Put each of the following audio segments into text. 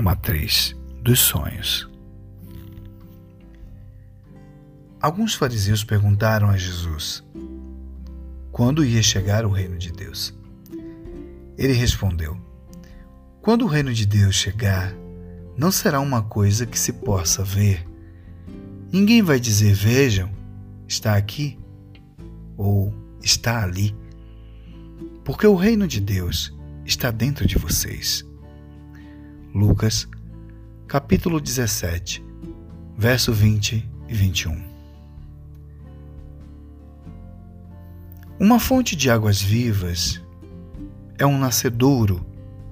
a matriz dos sonhos. Alguns fariseus perguntaram a Jesus quando ia chegar o reino de Deus. Ele respondeu: Quando o reino de Deus chegar, não será uma coisa que se possa ver. Ninguém vai dizer: Vejam, está aqui ou está ali, porque o reino de Deus está dentro de vocês. Lucas, capítulo 17, verso 20 e 21. Uma fonte de águas vivas é um nascedouro,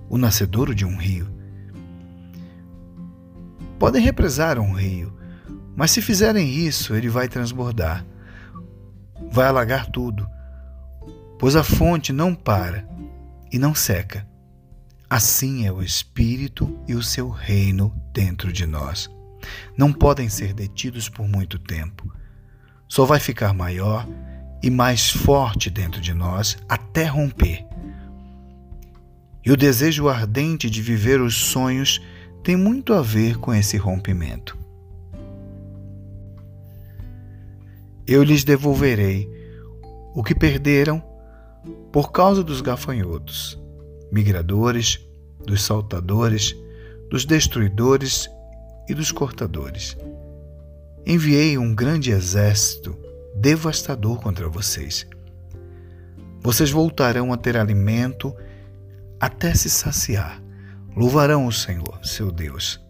o nascedouro de um rio. Podem represar um rio, mas se fizerem isso, ele vai transbordar, vai alagar tudo, pois a fonte não para e não seca. Assim é o Espírito e o seu reino dentro de nós. Não podem ser detidos por muito tempo. Só vai ficar maior e mais forte dentro de nós até romper. E o desejo ardente de viver os sonhos tem muito a ver com esse rompimento. Eu lhes devolverei o que perderam por causa dos gafanhotos migradores, dos saltadores, dos destruidores e dos cortadores. Enviei um grande exército devastador contra vocês. Vocês voltarão a ter alimento até se saciar. Louvarão o Senhor, seu Deus,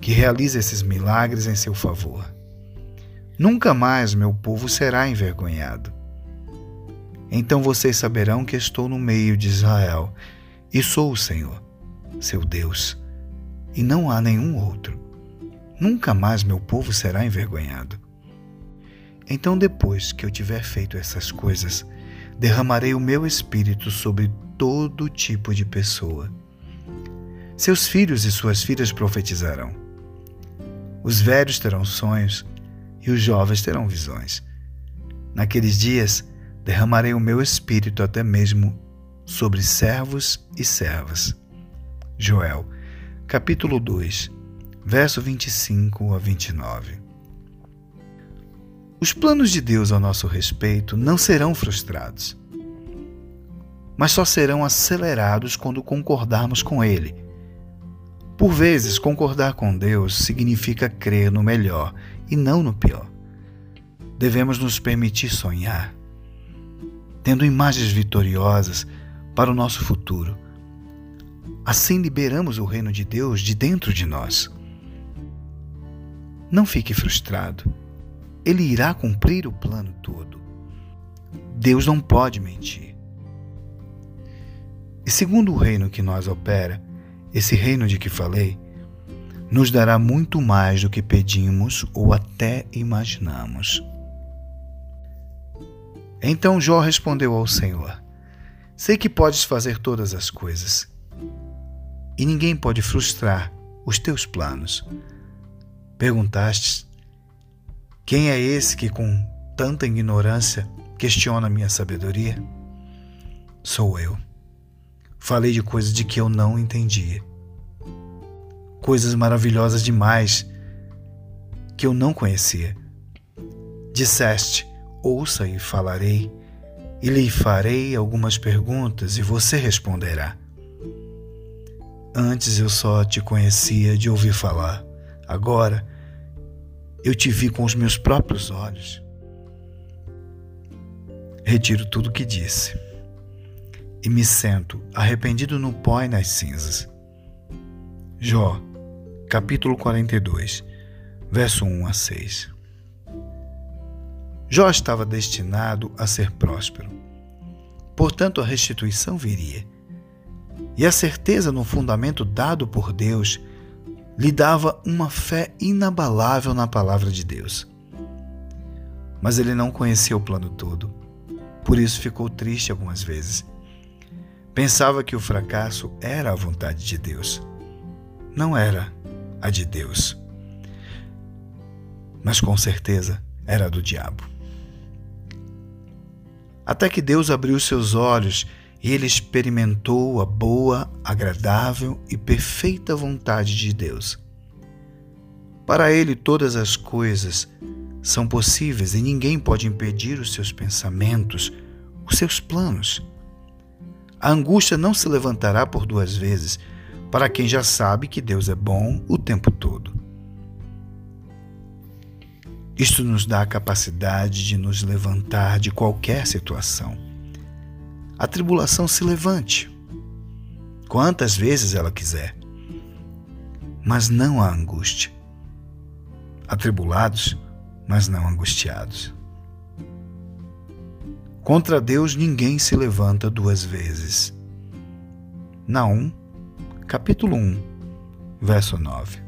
que realiza esses milagres em seu favor. Nunca mais meu povo será envergonhado. Então vocês saberão que estou no meio de Israel e sou o Senhor, seu Deus, e não há nenhum outro. Nunca mais meu povo será envergonhado. Então, depois que eu tiver feito essas coisas, derramarei o meu espírito sobre todo tipo de pessoa. Seus filhos e suas filhas profetizarão. Os velhos terão sonhos e os jovens terão visões. Naqueles dias, derramarei o meu espírito até mesmo sobre servos e servas. Joel, capítulo 2, verso 25 a 29. Os planos de Deus ao nosso respeito não serão frustrados, mas só serão acelerados quando concordarmos com Ele. Por vezes, concordar com Deus significa crer no melhor e não no pior. Devemos nos permitir sonhar, tendo imagens vitoriosas para o nosso futuro. Assim liberamos o reino de Deus de dentro de nós. Não fique frustrado. Ele irá cumprir o plano todo. Deus não pode mentir. E segundo o reino que nós opera, esse reino de que falei, nos dará muito mais do que pedimos ou até imaginamos. Então Jó respondeu ao Senhor: Sei que podes fazer todas as coisas, e ninguém pode frustrar os teus planos. Perguntastes: Quem é esse que com tanta ignorância questiona minha sabedoria? Sou eu. Falei de coisas de que eu não entendia. Coisas maravilhosas demais que eu não conhecia. Disseste: Ouça e falarei, e lhe farei algumas perguntas e você responderá. Antes eu só te conhecia de ouvir falar, agora eu te vi com os meus próprios olhos. Retiro tudo o que disse e me sento arrependido no pó e nas cinzas. Jó, capítulo 42, verso 1 a 6. Jó estava destinado a ser próspero. Portanto, a restituição viria. E a certeza no fundamento dado por Deus lhe dava uma fé inabalável na palavra de Deus. Mas ele não conhecia o plano todo. Por isso ficou triste algumas vezes. Pensava que o fracasso era a vontade de Deus. Não era a de Deus. Mas com certeza era do diabo. Até que Deus abriu seus olhos e ele experimentou a boa, agradável e perfeita vontade de Deus. Para ele, todas as coisas são possíveis e ninguém pode impedir os seus pensamentos, os seus planos. A angústia não se levantará por duas vezes para quem já sabe que Deus é bom o tempo todo. Isto nos dá a capacidade de nos levantar de qualquer situação. A tribulação se levante, quantas vezes ela quiser, mas não a angústia. Atribulados, mas não angustiados. Contra Deus ninguém se levanta duas vezes. Naum, capítulo 1, verso 9.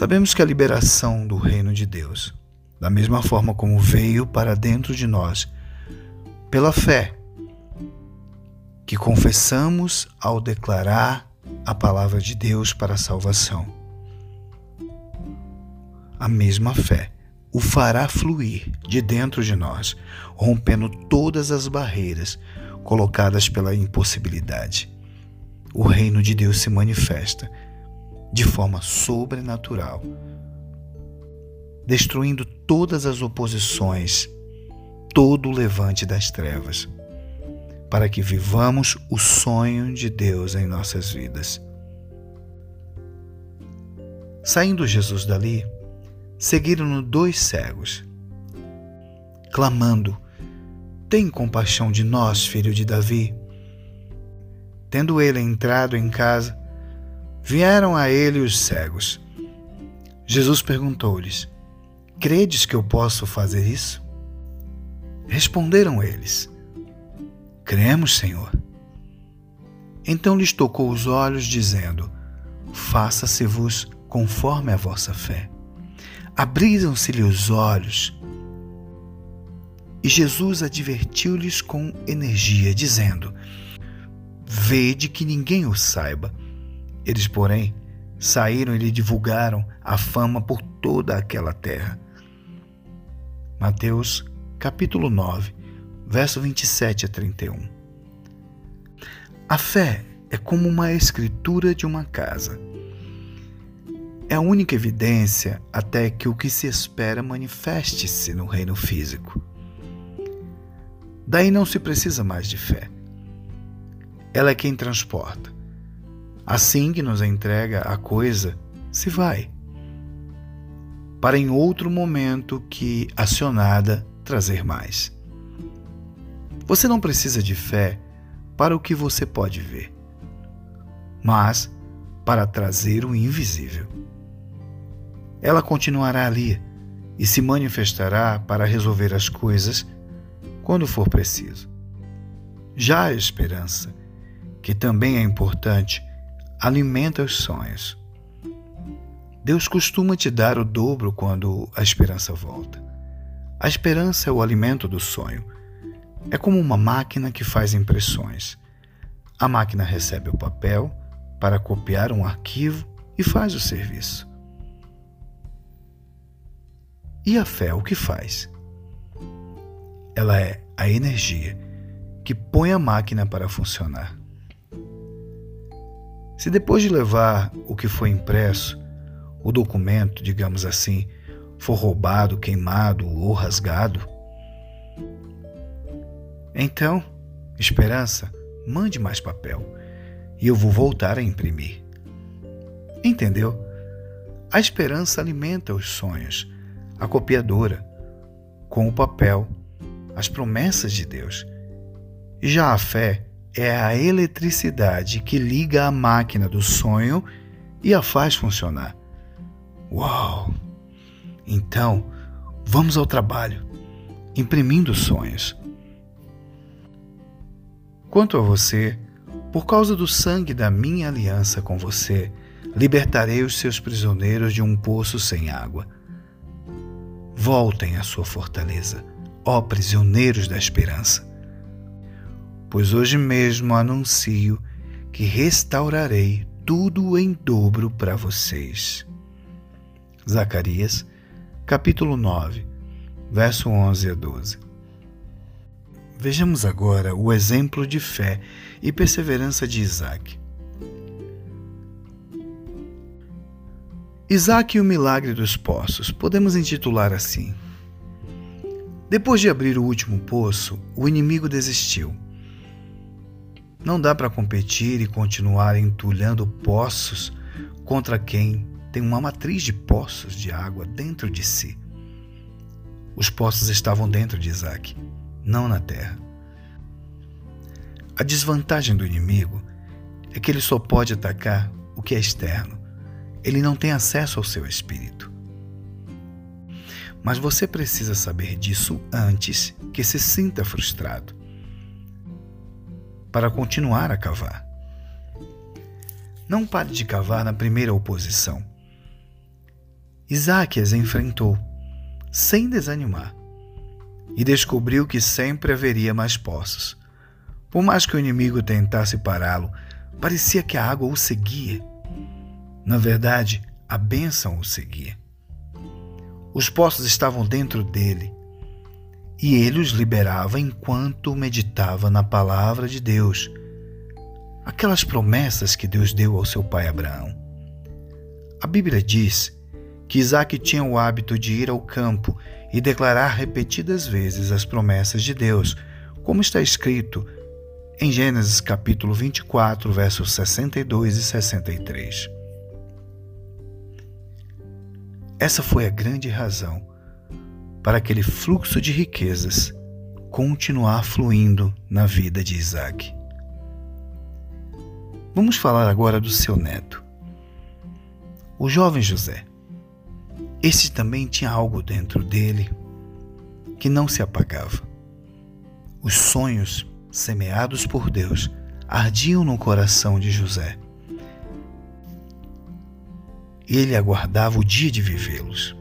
Sabemos que a liberação do reino de Deus, da mesma forma como veio para dentro de nós, pela fé, que confessamos ao declarar a palavra de Deus para a salvação. A mesma fé o fará fluir de dentro de nós, rompendo todas as barreiras colocadas pela impossibilidade. O reino de Deus se manifesta de forma sobrenatural, destruindo todas as oposições, todo o levante das trevas para que vivamos o sonho de Deus em nossas vidas. Saindo Jesus dali, seguiram-no dois cegos, clamando: Tem compaixão de nós, filho de Davi. Tendo ele entrado em casa, vieram a ele os cegos. Jesus perguntou-lhes: Credes que eu posso fazer isso? Responderam eles: Cremos, Senhor. Então lhes tocou os olhos, dizendo: Faça-se-vos conforme a vossa fé. Abriram-se-lhe os olhos. E Jesus advertiu-lhes com energia, dizendo: Vede que ninguém o saiba. Eles, porém, saíram e lhe divulgaram a fama por toda aquela terra. Mateus, capítulo 9, verso 27 a 31. A fé é como uma escritura de uma casa. É a única evidência até que o que se espera manifeste-se no reino físico. Daí não se precisa mais de fé. Ela é quem transporta. Assim que nos entrega a coisa, se vai. Para em outro momento que, acionada, trazer mais. Você não precisa de fé para o que você pode ver, mas para trazer o invisível. Ela continuará ali e se manifestará para resolver as coisas quando for preciso. Já a esperança, que também é importante, alimenta os sonhos. Deus costuma te dar o dobro quando a esperança volta. A esperança é o alimento do sonho é como uma máquina que faz impressões. A máquina recebe o papel para copiar um arquivo e faz o serviço. E a fé o que faz? Ela é a energia que põe a máquina para funcionar. Se depois de levar o que foi impresso, o documento, digamos assim, for roubado, queimado ou rasgado, então, esperança, mande mais papel e eu vou voltar a imprimir. Entendeu? A esperança alimenta os sonhos, a copiadora, com o papel, as promessas de Deus. Já a fé é a eletricidade que liga a máquina do sonho e a faz funcionar. Uau! Então, vamos ao trabalho, imprimindo sonhos Quanto a você, por causa do sangue da minha aliança com você, libertarei os seus prisioneiros de um poço sem água. Voltem à sua fortaleza, ó prisioneiros da esperança. Pois hoje mesmo anuncio que restaurarei tudo em dobro para vocês. Zacarias, capítulo 9, verso 11 a 12. Vejamos agora o exemplo de fé e perseverança de Isaac. Isaac e o milagre dos poços, podemos intitular assim. Depois de abrir o último poço, o inimigo desistiu. Não dá para competir e continuar entulhando poços contra quem tem uma matriz de poços de água dentro de si. Os poços estavam dentro de Isaac, não na terra. A desvantagem do inimigo é que ele só pode atacar o que é externo. Ele não tem acesso ao seu espírito. Mas você precisa saber disso antes que se sinta frustrado para continuar a cavar. Não pare de cavar na primeira oposição. Isaac as enfrentou, sem desanimar, e descobriu que sempre haveria mais poços. Por mais que o inimigo tentasse pará-lo, parecia que a água o seguia. Na verdade, a bênção o seguia. Os poços estavam dentro dele e ele os liberava enquanto meditava na palavra de Deus, aquelas promessas que Deus deu ao seu pai Abraão. A Bíblia diz que Isaac tinha o hábito de ir ao campo e declarar repetidas vezes as promessas de Deus, como está escrito em Gênesis capítulo 24, versos 62 e 63. Essa foi a grande razão para aquele fluxo de riquezas continuar fluindo na vida de Isaac. Vamos falar agora do seu neto, o jovem José. Este também tinha algo dentro dele que não se apagava. Os sonhos semeados por Deus ardiam no coração de José ele aguardava o dia de vivê-los.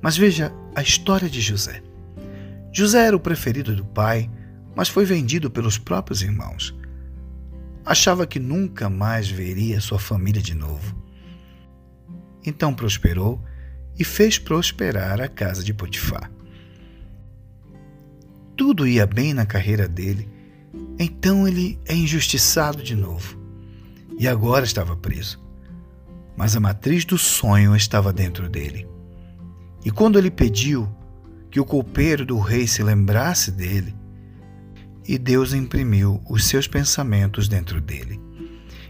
Mas veja a história de José. José era o preferido do pai, mas foi vendido pelos próprios irmãos. Achava que nunca mais veria sua família de novo. Então prosperou e fez prosperar a casa de Potifar. Tudo ia bem na carreira dele, então ele é injustiçado de novo. E agora estava preso mas a matriz do sonho estava dentro dele. E quando ele pediu que o copeiro do rei se lembrasse dele, e Deus imprimiu os seus pensamentos dentro dele,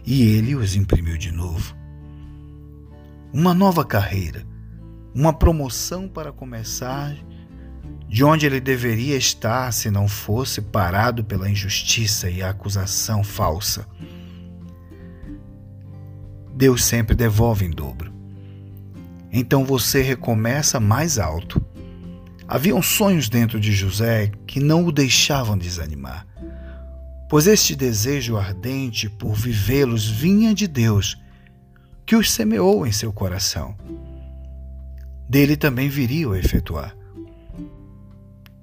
e ele os imprimiu de novo. Uma nova carreira, uma promoção para começar de onde ele deveria estar se não fosse parado pela injustiça e a acusação falsa. Deus sempre devolve em dobro. Então você recomeça mais alto. Haviam sonhos dentro de José que não o deixavam desanimar, pois este desejo ardente por vivê-los vinha de Deus, que os semeou em seu coração. Dele também viria o efetuar.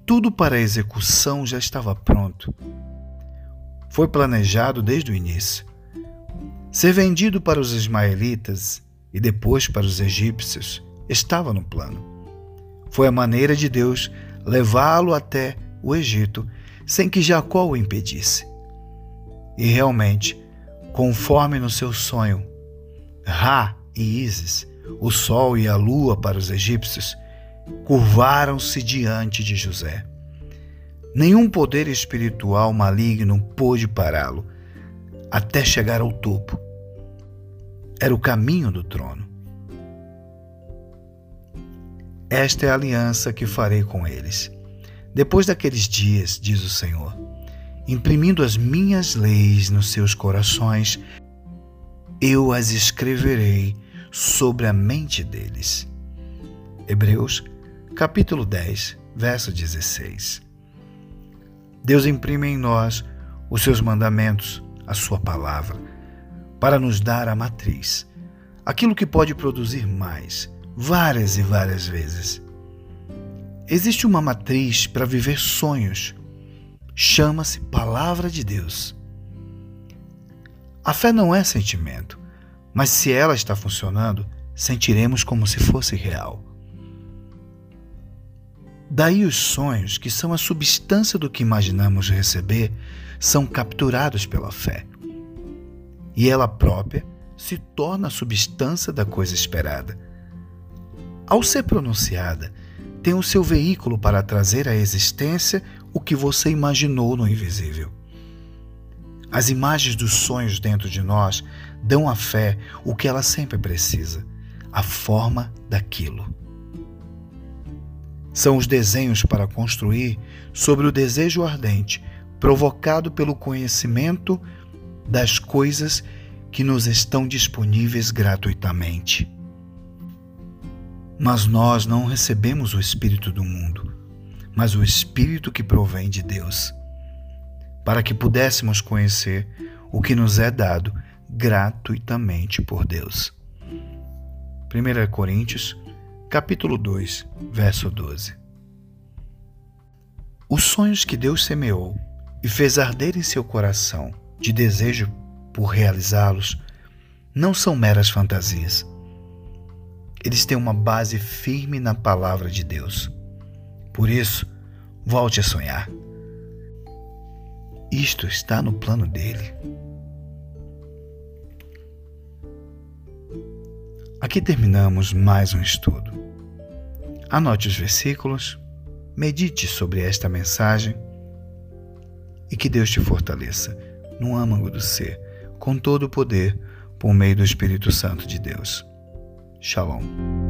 Tudo para a execução já estava pronto. Foi planejado desde o início. Ser vendido para os ismaelitas e depois para os egípcios estava no plano. Foi a maneira de Deus levá-lo até o Egito sem que Jacó o impedisse. E realmente, conforme no seu sonho, Ra e Ísis, o sol e a lua para os egípcios, curvaram-se diante de José. Nenhum poder espiritual maligno pôde pará-lo até chegar ao topo. Era o caminho do trono. Esta é a aliança que farei com eles. Depois daqueles dias, diz o Senhor, imprimindo as minhas leis nos seus corações, eu as escreverei sobre a mente deles. Hebreus, capítulo 10, verso 16. Deus imprime em nós os seus mandamentos, a Sua palavra, para nos dar a matriz, aquilo que pode produzir mais, várias e várias vezes. Existe uma matriz para viver sonhos. Chama-se Palavra de Deus. A fé não é sentimento, mas se ela está funcionando, sentiremos como se fosse real. Daí os sonhos, que são a substância do que imaginamos receber, são capturados pela fé. E ela própria se torna a substância da coisa esperada. Ao ser pronunciada, tem o seu veículo para trazer à existência o que você imaginou no invisível. As imagens dos sonhos dentro de nós dão à fé o que ela sempre precisa: a forma daquilo. São os desenhos para construir sobre o desejo ardente provocado pelo conhecimento das coisas que nos estão disponíveis gratuitamente. Mas nós não recebemos o Espírito do mundo, mas o Espírito que provém de Deus, para que pudéssemos conhecer o que nos é dado gratuitamente por Deus. 1 Coríntios, capítulo 2, verso 12. Os sonhos que Deus semeou e fez arder em seu coração de desejo por realizá-los não são meras fantasias. Eles têm uma base firme na palavra de Deus. Por isso, volte a sonhar. Isto está no plano dele. Aqui terminamos mais um estudo. Anote os versículos, medite sobre esta mensagem e que Deus te fortaleça no âmago do ser, com todo o poder, por meio do Espírito Santo de Deus. Shalom.